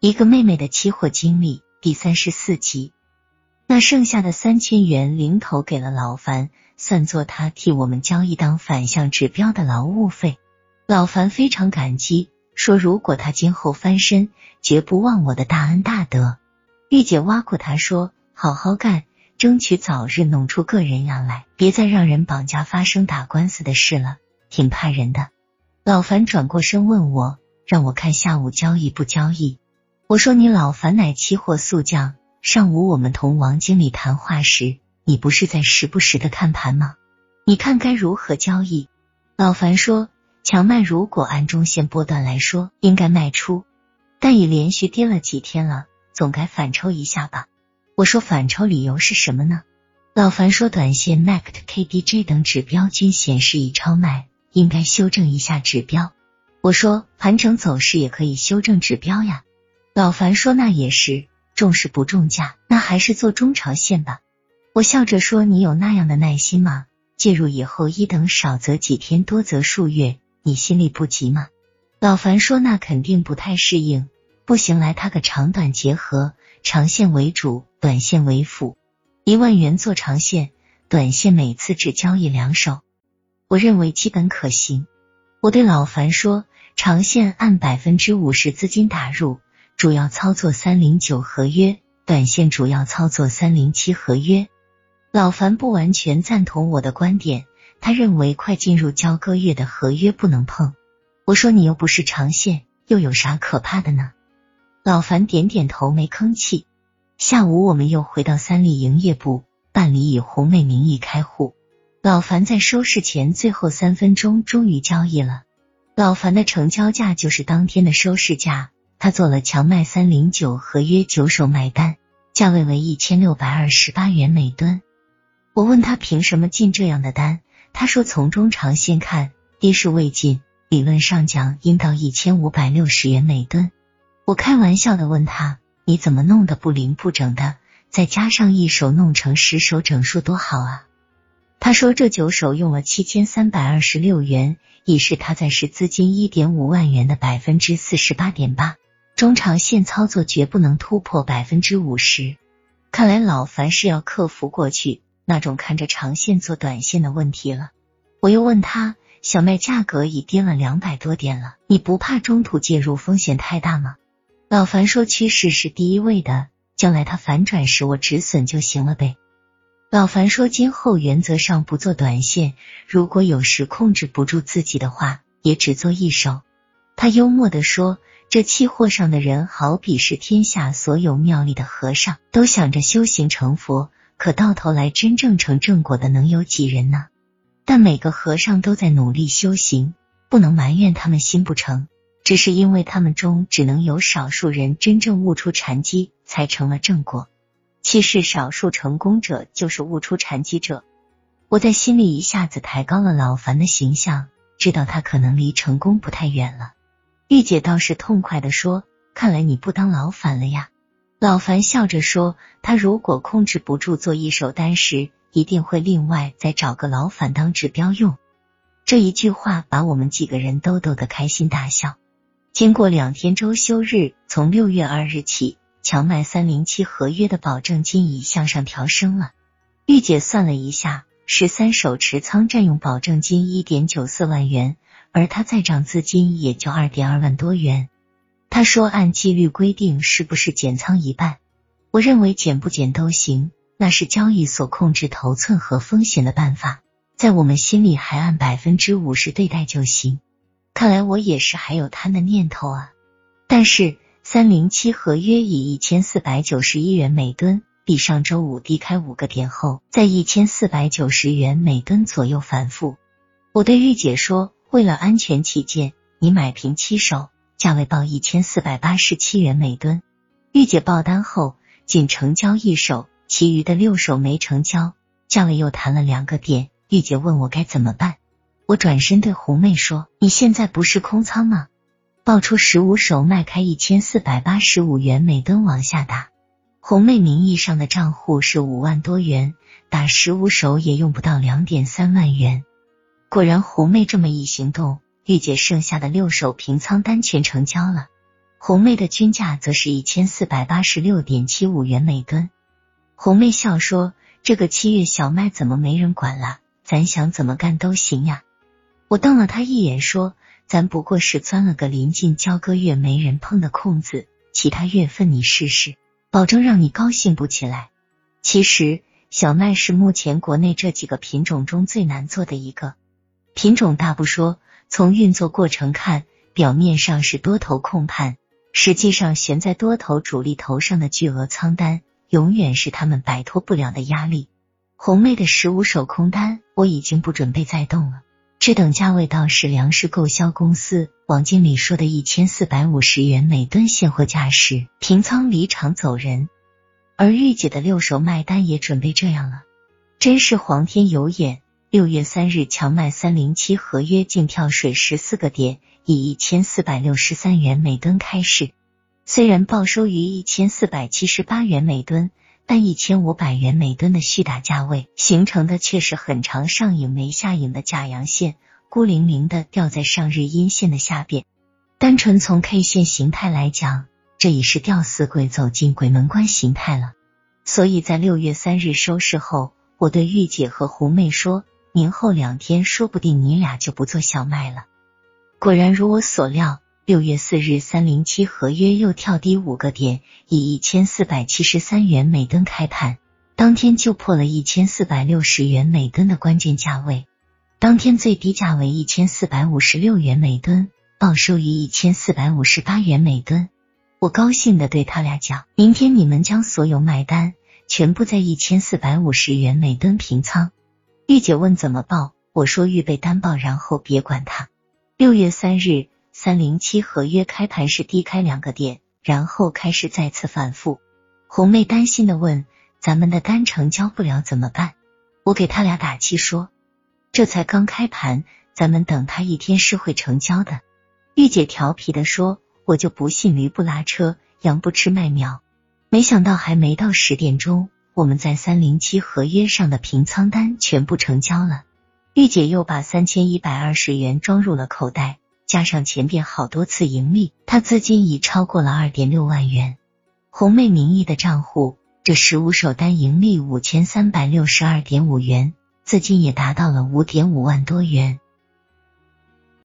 一个妹妹的期货经历第三十四集。那剩下的三千元零头给了老樊，算作他替我们交易当反向指标的劳务费。老樊非常感激，说如果他今后翻身，绝不忘我的大恩大德。玉姐挖苦他说：“好好干，争取早日弄出个人样来，别再让人绑架发生打官司的事了，挺怕人的。”老樊转过身问我，让我看下午交易不交易。我说你老樊乃期货速将，上午我们同王经理谈话时，你不是在时不时的看盘吗？你看该如何交易？老樊说，强卖如果按中线波段来说，应该卖出，但已连续跌了几天了，总该反抽一下吧？我说反抽理由是什么呢？老樊说，短线 MACD、KDJ 等指标均显示已超卖，应该修正一下指标。我说盘整走势也可以修正指标呀。老樊说：“那也是，重视不重价，那还是做中长线吧。”我笑着说：“你有那样的耐心吗？介入以后，一等少则几天，多则数月，你心里不急吗？”老樊说：“那肯定不太适应，不行，来他个长短结合，长线为主，短线为辅，一万元做长线，短线每次只交易两手，我认为基本可行。”我对老樊说：“长线按百分之五十资金打入。”主要操作三零九合约，短线主要操作三零七合约。老樊不完全赞同我的观点，他认为快进入交割月的合约不能碰。我说你又不是长线，又有啥可怕的呢？老樊点点头，没吭气。下午我们又回到三立营业部办理以红妹名义开户。老樊在收市前最后三分钟终于交易了。老樊的成交价就是当天的收市价。他做了强卖三零九合约九手买单，价位为一千六百二十八元每吨。我问他凭什么进这样的单，他说从中长线看，跌势未尽，理论上讲应到一千五百六十元每吨。我开玩笑的问他，你怎么弄得不零不整的？再加上一手弄成十手整数多好啊！他说这九手用了七千三百二十六元，已是他在市资金一点五万元的百分之四十八点八。中长线操作绝不能突破百分之五十，看来老樊是要克服过去那种看着长线做短线的问题了。我又问他，小麦价格已跌了两百多点了，你不怕中途介入风险太大吗？老樊说，趋势是第一位的，将来它反转时我止损就行了呗。老樊说，今后原则上不做短线，如果有时控制不住自己的话，也只做一手。他幽默的说。这期货上的人，好比是天下所有庙里的和尚，都想着修行成佛，可到头来真正成正果的能有几人呢？但每个和尚都在努力修行，不能埋怨他们心不成，只是因为他们中只能有少数人真正悟出禅机，才成了正果。其实少数成功者就是悟出禅机者。我在心里一下子抬高了老樊的形象，知道他可能离成功不太远了。玉姐倒是痛快的说：“看来你不当老樊了呀。”老樊笑着说：“他如果控制不住做一手单时，一定会另外再找个老樊当指标用。”这一句话把我们几个人都逗得开心大笑。经过两天周休日，从六月二日起，强卖三零七合约的保证金已向上调升了。玉姐算了一下，十三手持仓占用保证金一点九四万元。而他在账资金也就二点二万多元。他说按纪律规定是不是减仓一半？我认为减不减都行，那是交易所控制头寸和风险的办法，在我们心里还按百分之五十对待就行。看来我也是还有贪的念头啊。但是三零七合约以一千四百九十一元每吨，比上周五低开五个点后，在一千四百九十元每吨左右反复。我对玉姐说。为了安全起见，你买平七手，价位报一千四百八十七元每吨。玉姐报单后仅成交一手，其余的六手没成交，价位又谈了两个点。玉姐问我该怎么办，我转身对红妹说：“你现在不是空仓吗？报出十五手，卖开一千四百八十五元每吨往下打。红妹名义上的账户是五万多元，打十五手也用不到两点三万元。”果然，狐妹这么一行动，玉姐剩下的六手平仓单全成交了。红妹的均价则是一千四百八十六点七五元每吨。红妹笑说：“这个七月小麦怎么没人管了？咱想怎么干都行呀。”我瞪了他一眼说：“咱不过是钻了个临近交割月没人碰的空子，其他月份你试试，保证让你高兴不起来。”其实小麦是目前国内这几个品种中最难做的一个品种，大不说，从运作过程看，表面上是多头控盘。实际上，悬在多头主力头上的巨额仓单，永远是他们摆脱不了的压力。红妹的十五手空单，我已经不准备再动了，这等价位到是，粮食购销公司王经理说的一千四百五十元每吨现货价时，平仓离场走人。而玉姐的六手卖单也准备这样了，真是皇天有眼。六月三日，强卖三零七合约净跳水十四个点。以一千四百六十三元每吨开市，虽然报收于一千四百七十八元每吨，但一千五百元每吨的续打价位形成的却是很长上影没下影的假阳线，孤零零的吊在上日阴线的下边。单纯从 K 线形态来讲，这已是吊死鬼走进鬼门关形态了。所以在六月三日收市后，我对玉姐和胡妹说：“明后两天说不定你俩就不做小麦了。”果然如我所料，六月四日三零七合约又跳低五个点，以一千四百七十三元每吨开盘，当天就破了一千四百六十元每吨的关键价位，当天最低价为一千四百五十六元每吨，报收于一千四百五十八元每吨。我高兴的对他俩讲：“明天你们将所有买单全部在一千四百五十元每吨平仓。”玉姐问怎么报，我说预备单报，然后别管它。六月三日，三零七合约开盘是低开两个点，然后开始再次反复。红妹担心的问：“咱们的单成交不了怎么办？”我给他俩打气说：“这才刚开盘，咱们等他一天是会成交的。”玉姐调皮的说：“我就不信驴不拉车，羊不吃麦苗。”没想到还没到十点钟，我们在三零七合约上的平仓单全部成交了。玉姐又把三千一百二十元装入了口袋，加上前边好多次盈利，她资金已超过了二点六万元。红妹名义的账户，这十五手单盈利五千三百六十二点五元，资金也达到了五点五万多元。